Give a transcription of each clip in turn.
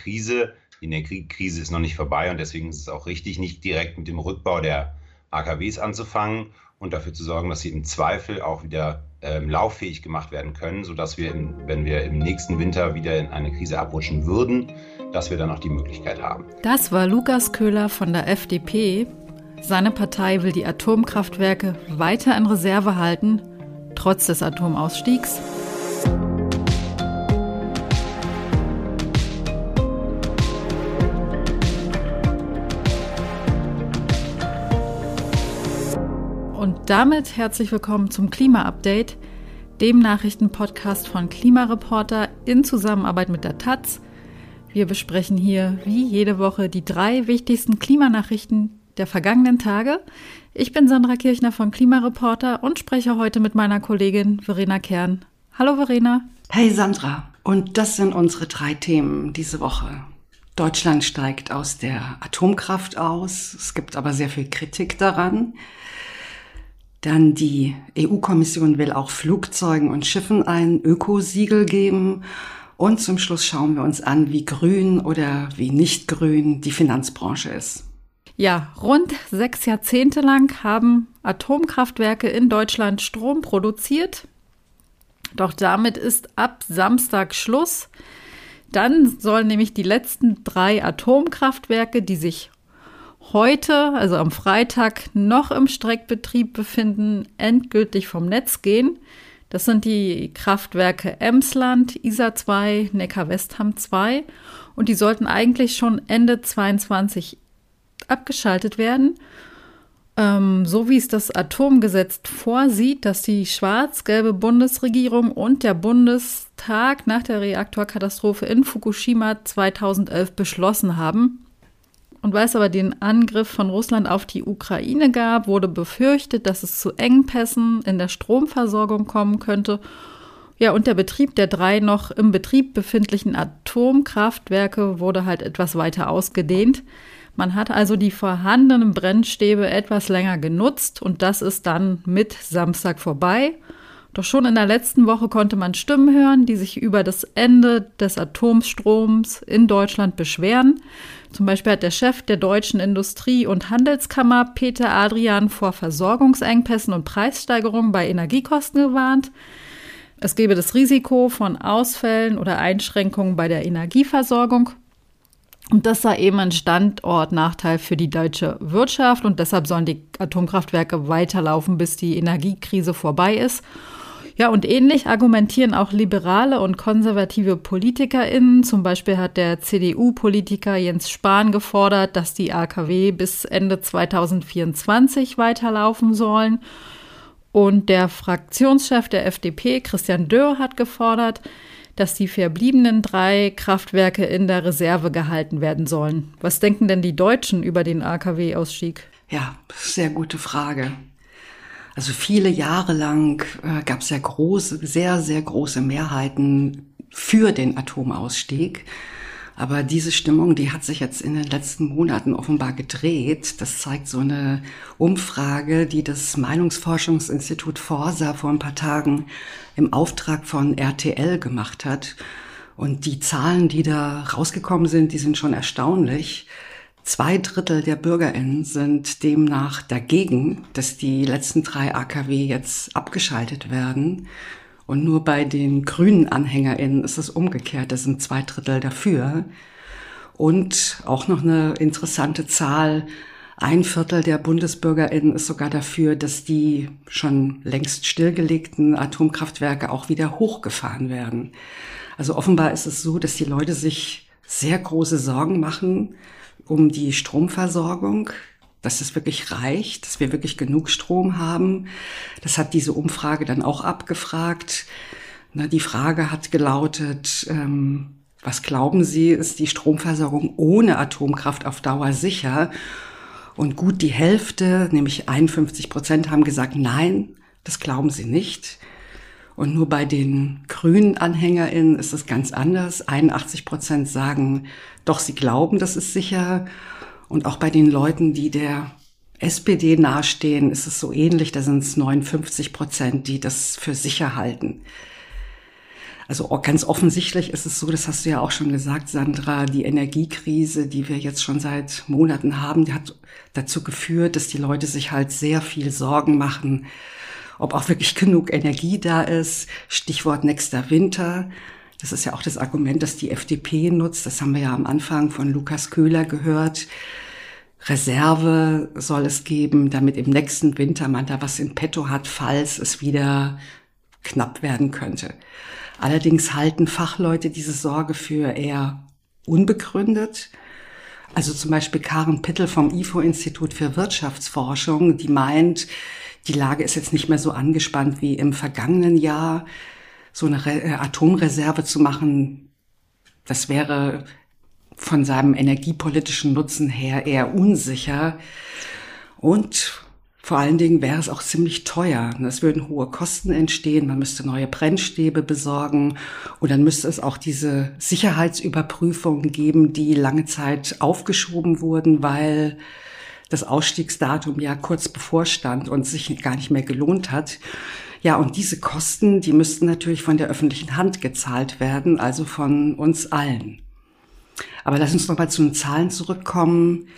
Krise. Die Energiekrise ist noch nicht vorbei und deswegen ist es auch richtig, nicht direkt mit dem Rückbau der AKWs anzufangen und dafür zu sorgen, dass sie im Zweifel auch wieder ähm, lauffähig gemacht werden können, sodass wir, im, wenn wir im nächsten Winter wieder in eine Krise abrutschen würden, dass wir dann auch die Möglichkeit haben. Das war Lukas Köhler von der FDP. Seine Partei will die Atomkraftwerke weiter in Reserve halten, trotz des Atomausstiegs. Und damit herzlich willkommen zum Klima-Update, dem Nachrichtenpodcast von Klimareporter in Zusammenarbeit mit der Taz. Wir besprechen hier wie jede Woche die drei wichtigsten Klimanachrichten der vergangenen Tage. Ich bin Sandra Kirchner von Klimareporter und spreche heute mit meiner Kollegin Verena Kern. Hallo Verena. Hey Sandra, und das sind unsere drei Themen diese Woche. Deutschland steigt aus der Atomkraft aus. Es gibt aber sehr viel Kritik daran. Dann die EU-Kommission will auch Flugzeugen und Schiffen ein Ökosiegel geben. Und zum Schluss schauen wir uns an, wie grün oder wie nicht grün die Finanzbranche ist. Ja, rund sechs Jahrzehnte lang haben Atomkraftwerke in Deutschland Strom produziert. Doch damit ist ab Samstag Schluss. Dann sollen nämlich die letzten drei Atomkraftwerke, die sich heute, also am Freitag, noch im Streckbetrieb befinden, endgültig vom Netz gehen. Das sind die Kraftwerke Emsland, Isar 2, Neckar-Westham 2 und die sollten eigentlich schon Ende 22 abgeschaltet werden. Ähm, so wie es das Atomgesetz vorsieht, dass die schwarz-gelbe Bundesregierung und der Bundestag nach der Reaktorkatastrophe in Fukushima 2011 beschlossen haben. Und weil es aber den Angriff von Russland auf die Ukraine gab, wurde befürchtet, dass es zu Engpässen in der Stromversorgung kommen könnte. Ja, und der Betrieb der drei noch im Betrieb befindlichen Atomkraftwerke wurde halt etwas weiter ausgedehnt. Man hat also die vorhandenen Brennstäbe etwas länger genutzt und das ist dann mit Samstag vorbei. Doch schon in der letzten Woche konnte man Stimmen hören, die sich über das Ende des Atomstroms in Deutschland beschweren. Zum Beispiel hat der Chef der deutschen Industrie- und Handelskammer Peter Adrian vor Versorgungsengpässen und Preissteigerungen bei Energiekosten gewarnt. Es gebe das Risiko von Ausfällen oder Einschränkungen bei der Energieversorgung. Und das sei eben ein Standortnachteil für die deutsche Wirtschaft und deshalb sollen die Atomkraftwerke weiterlaufen, bis die Energiekrise vorbei ist. Ja, und ähnlich argumentieren auch liberale und konservative PolitikerInnen. Zum Beispiel hat der CDU-Politiker Jens Spahn gefordert, dass die AKW bis Ende 2024 weiterlaufen sollen. Und der Fraktionschef der FDP, Christian Dörr, hat gefordert, dass die verbliebenen drei Kraftwerke in der Reserve gehalten werden sollen. Was denken denn die Deutschen über den AKW-Ausstieg? Ja, sehr gute Frage. Also viele Jahre lang äh, gab es ja große, sehr, sehr große Mehrheiten für den Atomausstieg. Aber diese Stimmung, die hat sich jetzt in den letzten Monaten offenbar gedreht. Das zeigt so eine Umfrage, die das Meinungsforschungsinstitut Forsa vor ein paar Tagen im Auftrag von RTL gemacht hat. Und die Zahlen, die da rausgekommen sind, die sind schon erstaunlich. Zwei Drittel der Bürgerinnen sind demnach dagegen, dass die letzten drei AKW jetzt abgeschaltet werden. Und nur bei den grünen Anhängerinnen ist es umgekehrt. Das sind zwei Drittel dafür. Und auch noch eine interessante Zahl. Ein Viertel der Bundesbürgerinnen ist sogar dafür, dass die schon längst stillgelegten Atomkraftwerke auch wieder hochgefahren werden. Also offenbar ist es so, dass die Leute sich sehr große Sorgen machen, um die Stromversorgung, dass es wirklich reicht, dass wir wirklich genug Strom haben. Das hat diese Umfrage dann auch abgefragt. Na, die Frage hat gelautet, ähm, was glauben Sie, ist die Stromversorgung ohne Atomkraft auf Dauer sicher? Und gut die Hälfte, nämlich 51 Prozent, haben gesagt, nein, das glauben sie nicht. Und nur bei den grünen AnhängerInnen ist es ganz anders. 81 Prozent sagen, doch sie glauben, das ist sicher. Und auch bei den Leuten, die der SPD nahestehen, ist es so ähnlich. Da sind es 59 Prozent, die das für sicher halten. Also ganz offensichtlich ist es so, das hast du ja auch schon gesagt, Sandra, die Energiekrise, die wir jetzt schon seit Monaten haben, die hat dazu geführt, dass die Leute sich halt sehr viel Sorgen machen, ob auch wirklich genug Energie da ist. Stichwort nächster Winter. Das ist ja auch das Argument, das die FDP nutzt. Das haben wir ja am Anfang von Lukas Köhler gehört. Reserve soll es geben, damit im nächsten Winter man da was in petto hat, falls es wieder knapp werden könnte. Allerdings halten Fachleute diese Sorge für eher unbegründet. Also zum Beispiel Karen Pittel vom IFO-Institut für Wirtschaftsforschung, die meint, die Lage ist jetzt nicht mehr so angespannt wie im vergangenen Jahr. So eine Re äh, Atomreserve zu machen, das wäre von seinem energiepolitischen Nutzen her eher unsicher. Und vor allen Dingen wäre es auch ziemlich teuer. Es würden hohe Kosten entstehen, man müsste neue Brennstäbe besorgen und dann müsste es auch diese Sicherheitsüberprüfungen geben, die lange Zeit aufgeschoben wurden, weil das Ausstiegsdatum ja kurz bevorstand und sich gar nicht mehr gelohnt hat. Ja, und diese Kosten, die müssten natürlich von der öffentlichen Hand gezahlt werden, also von uns allen. Aber lass uns noch mal zu den Zahlen zurückkommen.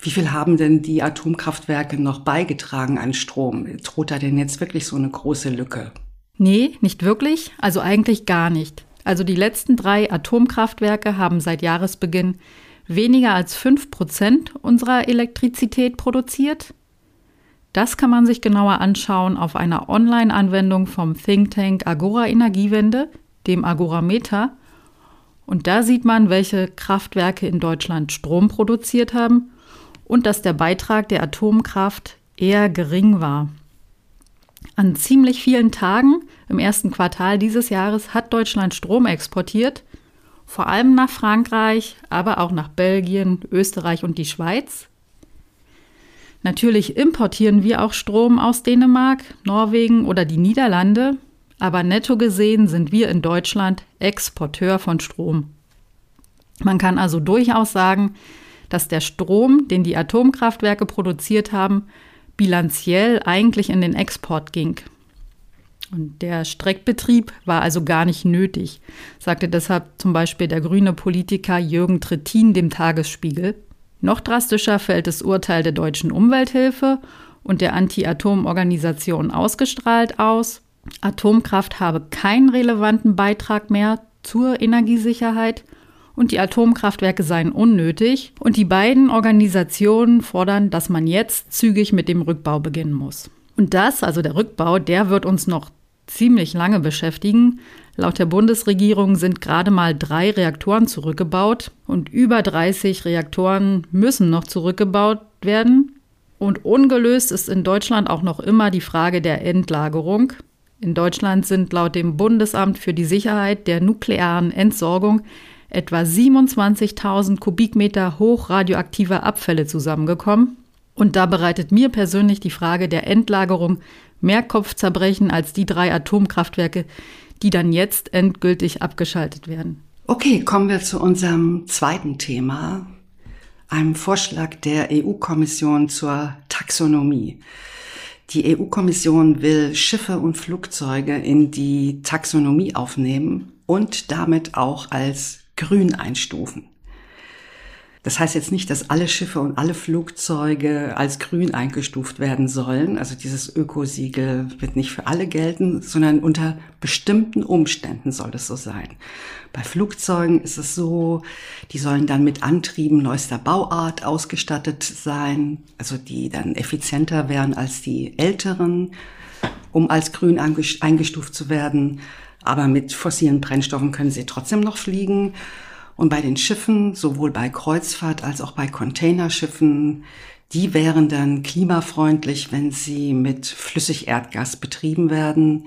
Wie viel haben denn die Atomkraftwerke noch beigetragen an Strom? Droht da denn jetzt wirklich so eine große Lücke? Nee, nicht wirklich. Also eigentlich gar nicht. Also die letzten drei Atomkraftwerke haben seit Jahresbeginn weniger als fünf Prozent unserer Elektrizität produziert. Das kann man sich genauer anschauen auf einer Online-Anwendung vom Think Tank Agora Energiewende, dem Agorameter. Und da sieht man, welche Kraftwerke in Deutschland Strom produziert haben und dass der Beitrag der Atomkraft eher gering war. An ziemlich vielen Tagen im ersten Quartal dieses Jahres hat Deutschland Strom exportiert, vor allem nach Frankreich, aber auch nach Belgien, Österreich und die Schweiz. Natürlich importieren wir auch Strom aus Dänemark, Norwegen oder die Niederlande, aber netto gesehen sind wir in Deutschland Exporteur von Strom. Man kann also durchaus sagen, dass der Strom, den die Atomkraftwerke produziert haben, bilanziell eigentlich in den Export ging. Und der Streckbetrieb war also gar nicht nötig, sagte deshalb zum Beispiel der grüne Politiker Jürgen Trittin dem Tagesspiegel. Noch drastischer fällt das Urteil der deutschen Umwelthilfe und der Anti-Atom-Organisation ausgestrahlt aus. Atomkraft habe keinen relevanten Beitrag mehr zur Energiesicherheit und die Atomkraftwerke seien unnötig. Und die beiden Organisationen fordern, dass man jetzt zügig mit dem Rückbau beginnen muss. Und das, also der Rückbau, der wird uns noch ziemlich lange beschäftigen. Laut der Bundesregierung sind gerade mal drei Reaktoren zurückgebaut und über 30 Reaktoren müssen noch zurückgebaut werden. Und ungelöst ist in Deutschland auch noch immer die Frage der Endlagerung. In Deutschland sind laut dem Bundesamt für die Sicherheit der nuklearen Entsorgung etwa 27.000 Kubikmeter hochradioaktiver Abfälle zusammengekommen. Und da bereitet mir persönlich die Frage der Endlagerung mehr Kopfzerbrechen als die drei Atomkraftwerke, die dann jetzt endgültig abgeschaltet werden. Okay, kommen wir zu unserem zweiten Thema, einem Vorschlag der EU-Kommission zur Taxonomie. Die EU-Kommission will Schiffe und Flugzeuge in die Taxonomie aufnehmen und damit auch als grün einstufen. Das heißt jetzt nicht, dass alle Schiffe und alle Flugzeuge als grün eingestuft werden sollen. Also dieses Ökosiegel wird nicht für alle gelten, sondern unter bestimmten Umständen soll es so sein. Bei Flugzeugen ist es so, die sollen dann mit Antrieben neuester Bauart ausgestattet sein, also die dann effizienter wären als die älteren, um als grün eingestuft zu werden aber mit fossilen Brennstoffen können sie trotzdem noch fliegen. Und bei den Schiffen, sowohl bei Kreuzfahrt als auch bei Containerschiffen, die wären dann klimafreundlich, wenn sie mit Flüssigerdgas betrieben werden.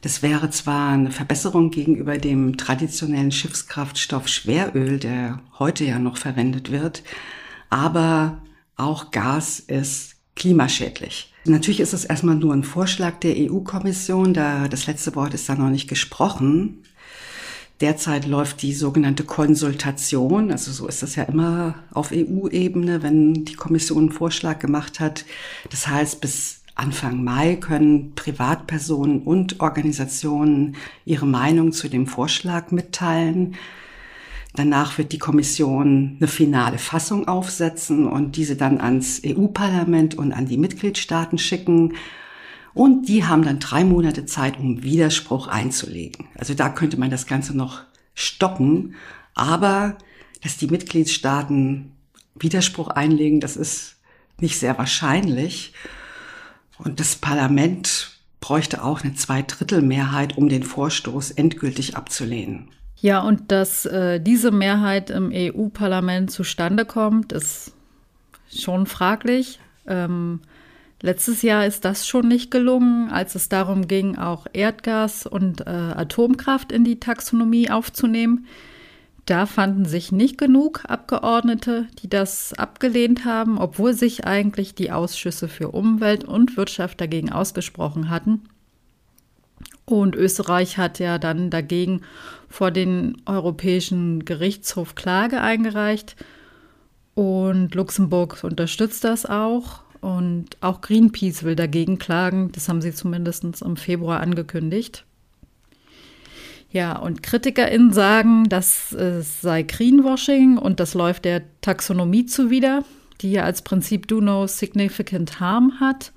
Das wäre zwar eine Verbesserung gegenüber dem traditionellen Schiffskraftstoff Schweröl, der heute ja noch verwendet wird, aber auch Gas ist klimaschädlich. Natürlich ist es erstmal nur ein Vorschlag der EU-Kommission, da das letzte Wort ist da noch nicht gesprochen. Derzeit läuft die sogenannte Konsultation, also so ist das ja immer auf EU-Ebene, wenn die Kommission einen Vorschlag gemacht hat. Das heißt, bis Anfang Mai können Privatpersonen und Organisationen ihre Meinung zu dem Vorschlag mitteilen. Danach wird die Kommission eine finale Fassung aufsetzen und diese dann ans EU-Parlament und an die Mitgliedstaaten schicken. Und die haben dann drei Monate Zeit, um Widerspruch einzulegen. Also da könnte man das Ganze noch stoppen. Aber dass die Mitgliedstaaten Widerspruch einlegen, das ist nicht sehr wahrscheinlich. Und das Parlament bräuchte auch eine Zweidrittelmehrheit, um den Vorstoß endgültig abzulehnen. Ja, und dass äh, diese Mehrheit im EU-Parlament zustande kommt, ist schon fraglich. Ähm, letztes Jahr ist das schon nicht gelungen, als es darum ging, auch Erdgas und äh, Atomkraft in die Taxonomie aufzunehmen. Da fanden sich nicht genug Abgeordnete, die das abgelehnt haben, obwohl sich eigentlich die Ausschüsse für Umwelt und Wirtschaft dagegen ausgesprochen hatten. Und Österreich hat ja dann dagegen vor den Europäischen Gerichtshof Klage eingereicht. Und Luxemburg unterstützt das auch. Und auch Greenpeace will dagegen klagen. Das haben sie zumindest im Februar angekündigt. Ja, und KritikerInnen sagen, das sei Greenwashing und das läuft der Taxonomie zuwider, die ja als Prinzip Do No Significant Harm hat.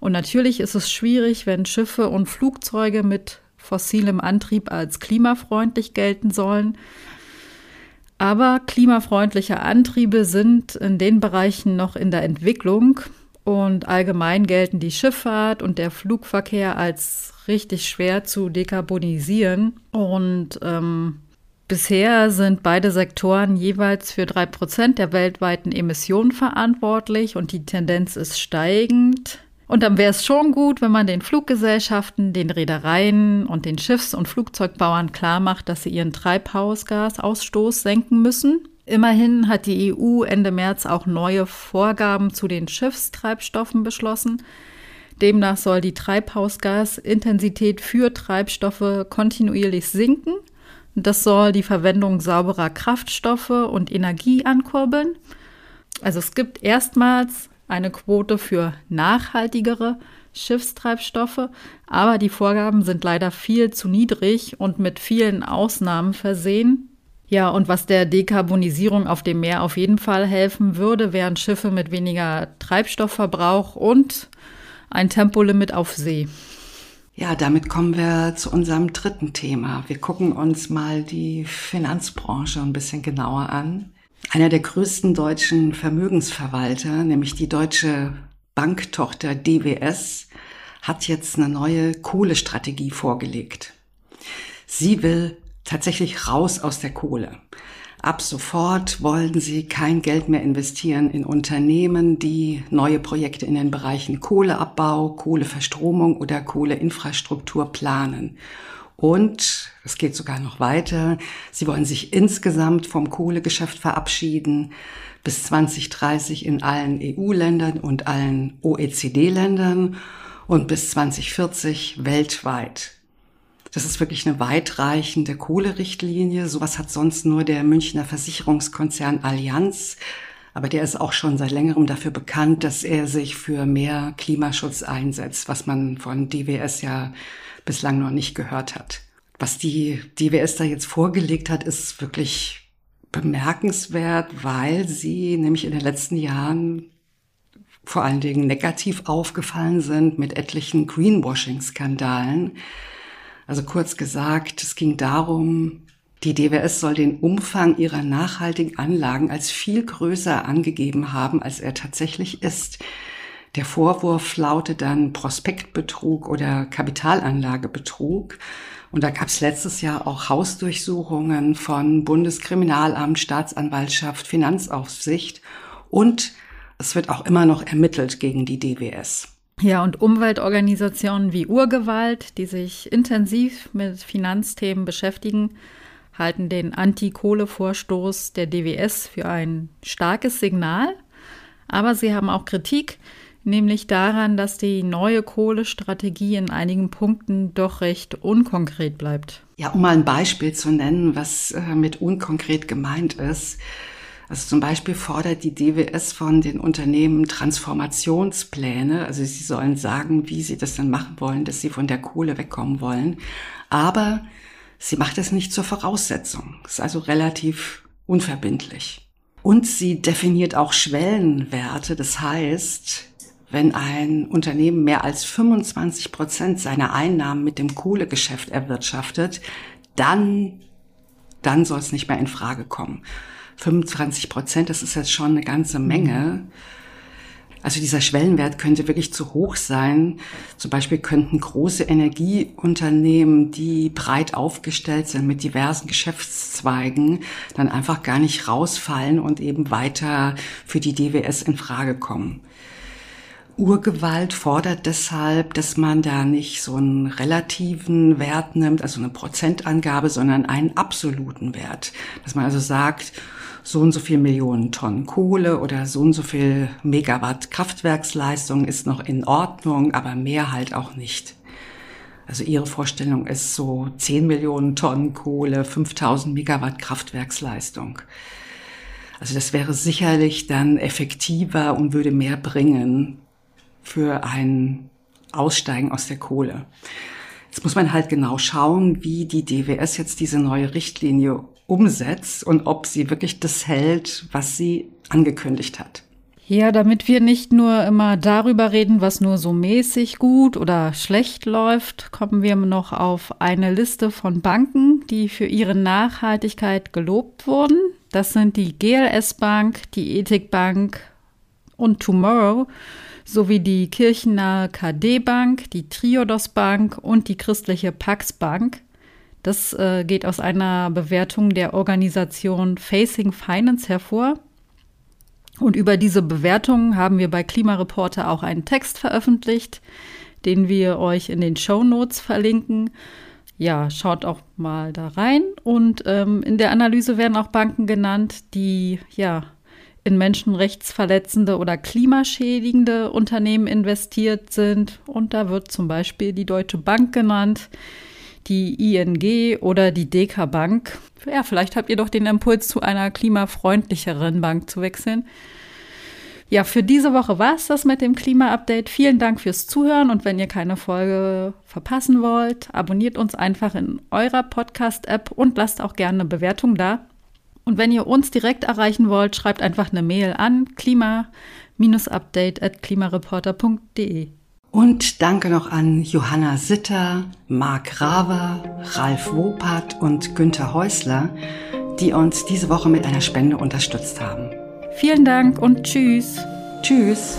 Und natürlich ist es schwierig, wenn Schiffe und Flugzeuge mit fossilem Antrieb als klimafreundlich gelten sollen. Aber klimafreundliche Antriebe sind in den Bereichen noch in der Entwicklung und allgemein gelten die Schifffahrt und der Flugverkehr als richtig schwer zu dekarbonisieren. Und ähm, bisher sind beide Sektoren jeweils für drei Prozent der weltweiten Emissionen verantwortlich und die Tendenz ist steigend. Und dann wäre es schon gut, wenn man den Fluggesellschaften, den Reedereien und den Schiffs- und Flugzeugbauern klar macht, dass sie ihren Treibhausgasausstoß senken müssen. Immerhin hat die EU Ende März auch neue Vorgaben zu den Schiffstreibstoffen beschlossen. Demnach soll die Treibhausgasintensität für Treibstoffe kontinuierlich sinken. Das soll die Verwendung sauberer Kraftstoffe und Energie ankurbeln. Also es gibt erstmals eine Quote für nachhaltigere Schiffstreibstoffe, aber die Vorgaben sind leider viel zu niedrig und mit vielen Ausnahmen versehen. Ja, und was der Dekarbonisierung auf dem Meer auf jeden Fall helfen würde, wären Schiffe mit weniger Treibstoffverbrauch und ein Tempolimit auf See. Ja, damit kommen wir zu unserem dritten Thema. Wir gucken uns mal die Finanzbranche ein bisschen genauer an. Einer der größten deutschen Vermögensverwalter, nämlich die deutsche Banktochter DWS, hat jetzt eine neue Kohlestrategie vorgelegt. Sie will tatsächlich raus aus der Kohle. Ab sofort wollen sie kein Geld mehr investieren in Unternehmen, die neue Projekte in den Bereichen Kohleabbau, Kohleverstromung oder Kohleinfrastruktur planen. Und es geht sogar noch weiter. Sie wollen sich insgesamt vom Kohlegeschäft verabschieden bis 2030 in allen EU-Ländern und allen OECD-Ländern und bis 2040 weltweit. Das ist wirklich eine weitreichende Kohlerichtlinie. Sowas hat sonst nur der Münchner Versicherungskonzern Allianz. Aber der ist auch schon seit längerem dafür bekannt, dass er sich für mehr Klimaschutz einsetzt, was man von DWS ja bislang noch nicht gehört hat. Was die DWS da jetzt vorgelegt hat, ist wirklich bemerkenswert, weil sie nämlich in den letzten Jahren vor allen Dingen negativ aufgefallen sind mit etlichen Greenwashing-Skandalen. Also kurz gesagt, es ging darum, die DWS soll den Umfang ihrer nachhaltigen Anlagen als viel größer angegeben haben, als er tatsächlich ist. Der Vorwurf lautet dann Prospektbetrug oder Kapitalanlagebetrug. Und da gab es letztes Jahr auch Hausdurchsuchungen von Bundeskriminalamt, Staatsanwaltschaft, Finanzaufsicht und es wird auch immer noch ermittelt gegen die DWS. Ja, und Umweltorganisationen wie Urgewalt, die sich intensiv mit Finanzthemen beschäftigen, halten den Anti-Kohle-Vorstoß der DWS für ein starkes Signal. Aber sie haben auch Kritik, nämlich daran, dass die neue Kohlestrategie in einigen Punkten doch recht unkonkret bleibt. Ja, um mal ein Beispiel zu nennen, was äh, mit unkonkret gemeint ist. Also zum Beispiel fordert die DWS von den Unternehmen Transformationspläne. Also sie sollen sagen, wie sie das dann machen wollen, dass sie von der Kohle wegkommen wollen. Aber sie macht es nicht zur Voraussetzung. ist also relativ unverbindlich. Und sie definiert auch Schwellenwerte. Das heißt, wenn ein Unternehmen mehr als 25 Prozent seiner Einnahmen mit dem Kohlegeschäft erwirtschaftet, dann, dann soll es nicht mehr in Frage kommen. 25 Prozent, das ist jetzt schon eine ganze Menge. Also dieser Schwellenwert könnte wirklich zu hoch sein. Zum Beispiel könnten große Energieunternehmen, die breit aufgestellt sind mit diversen Geschäftszweigen, dann einfach gar nicht rausfallen und eben weiter für die DWS in Frage kommen. Urgewalt fordert deshalb, dass man da nicht so einen relativen Wert nimmt, also eine Prozentangabe, sondern einen absoluten Wert. Dass man also sagt, so und so viel Millionen Tonnen Kohle oder so und so viel Megawatt Kraftwerksleistung ist noch in Ordnung, aber mehr halt auch nicht. Also ihre Vorstellung ist so 10 Millionen Tonnen Kohle, 5000 Megawatt Kraftwerksleistung. Also das wäre sicherlich dann effektiver und würde mehr bringen für ein Aussteigen aus der Kohle. Jetzt muss man halt genau schauen, wie die DWS jetzt diese neue Richtlinie umsetzt und ob sie wirklich das hält, was sie angekündigt hat. Ja, damit wir nicht nur immer darüber reden, was nur so mäßig gut oder schlecht läuft, kommen wir noch auf eine Liste von Banken, die für ihre Nachhaltigkeit gelobt wurden. Das sind die GLS Bank, die Ethik Bank und Tomorrow sowie die kirchennahe KD Bank, die Triodos Bank und die christliche Pax Bank. Das äh, geht aus einer Bewertung der Organisation Facing Finance hervor. Und über diese Bewertungen haben wir bei Klimareporter auch einen Text veröffentlicht, den wir euch in den Show Notes verlinken. Ja, schaut auch mal da rein. Und ähm, in der Analyse werden auch Banken genannt, die ja in menschenrechtsverletzende oder klimaschädigende Unternehmen investiert sind. Und da wird zum Beispiel die Deutsche Bank genannt, die ING oder die DK Bank. Ja, vielleicht habt ihr doch den Impuls, zu einer klimafreundlicheren Bank zu wechseln. Ja, für diese Woche war es das mit dem Klima-Update. Vielen Dank fürs Zuhören und wenn ihr keine Folge verpassen wollt, abonniert uns einfach in eurer Podcast-App und lasst auch gerne eine Bewertung da. Und wenn ihr uns direkt erreichen wollt, schreibt einfach eine Mail an klima-update at klimareporter.de. Und danke noch an Johanna Sitter, Marc Raver, Ralf Wopat und Günther Häusler, die uns diese Woche mit einer Spende unterstützt haben. Vielen Dank und tschüss. Tschüss.